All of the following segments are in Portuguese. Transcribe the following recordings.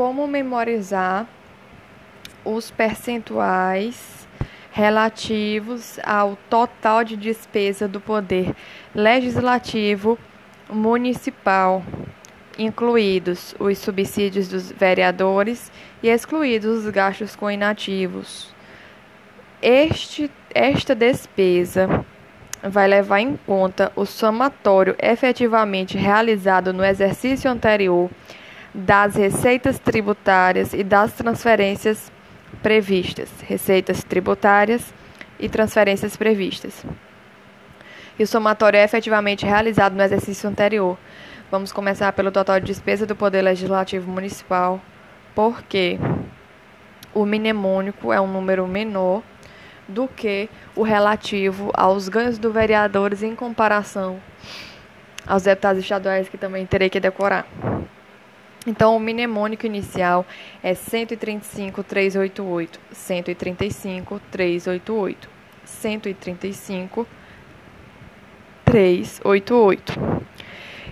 como memorizar os percentuais relativos ao total de despesa do poder legislativo municipal, incluídos os subsídios dos vereadores e excluídos os gastos com inativos. Este, esta despesa vai levar em conta o somatório efetivamente realizado no exercício anterior das receitas tributárias e das transferências previstas, receitas tributárias e transferências previstas. E o somatório é efetivamente realizado no exercício anterior. Vamos começar pelo total de despesa do Poder Legislativo Municipal, porque o mnemônico é um número menor do que o relativo aos ganhos dos vereadores em comparação aos deputados estaduais que também terei que decorar. Então, o mnemônico inicial é 135.388, 135.388, 135.388.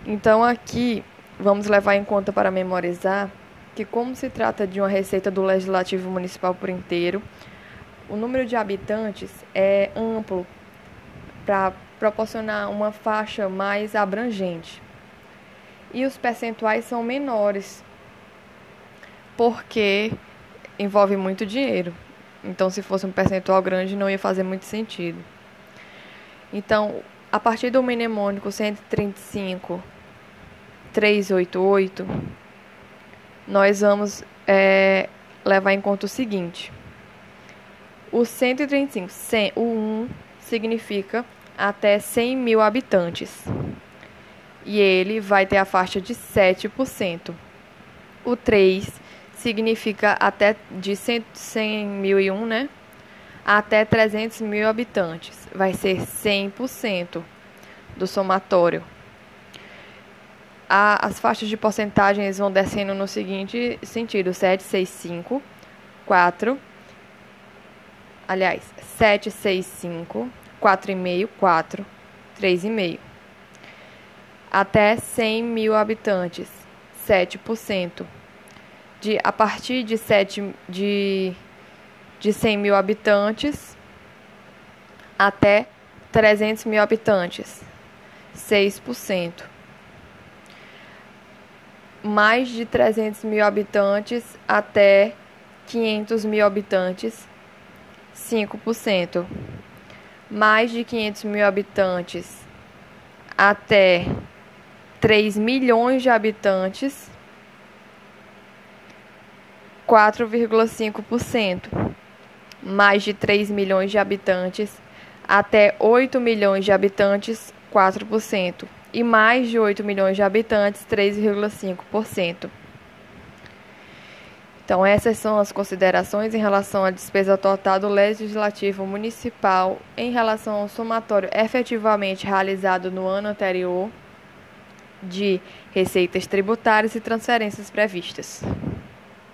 Então, aqui vamos levar em conta para memorizar que, como se trata de uma receita do Legislativo Municipal por inteiro, o número de habitantes é amplo para proporcionar uma faixa mais abrangente. E os percentuais são menores, porque envolve muito dinheiro. Então, se fosse um percentual grande, não ia fazer muito sentido. Então, a partir do mnemônico 135, 388, nós vamos é, levar em conta o seguinte. O 135, 100, o 1 significa até 100 mil habitantes. E ele vai ter a faixa de 7%. O 3 significa até de 100, 100 mil e um, né? Até 300 mil habitantes. Vai ser 100% do somatório. A, as faixas de porcentagens vão descendo no seguinte sentido: 7, 6, 5, 4, aliás, 7, 6, 5, 4,5, 4, 3,5. Até 100 mil habitantes, 7%. De, a partir de, 7, de, de 100 mil habitantes até 300 mil habitantes, 6%. Mais de 300 mil habitantes até 500 mil habitantes, 5%. Mais de 500 mil habitantes até 3 milhões de habitantes, 4,5%. Mais de 3 milhões de habitantes até 8 milhões de habitantes, 4%. E mais de 8 milhões de habitantes, 3,5%. Então, essas são as considerações em relação à despesa total do Legislativo Municipal em relação ao somatório efetivamente realizado no ano anterior de receitas tributárias e transferências previstas.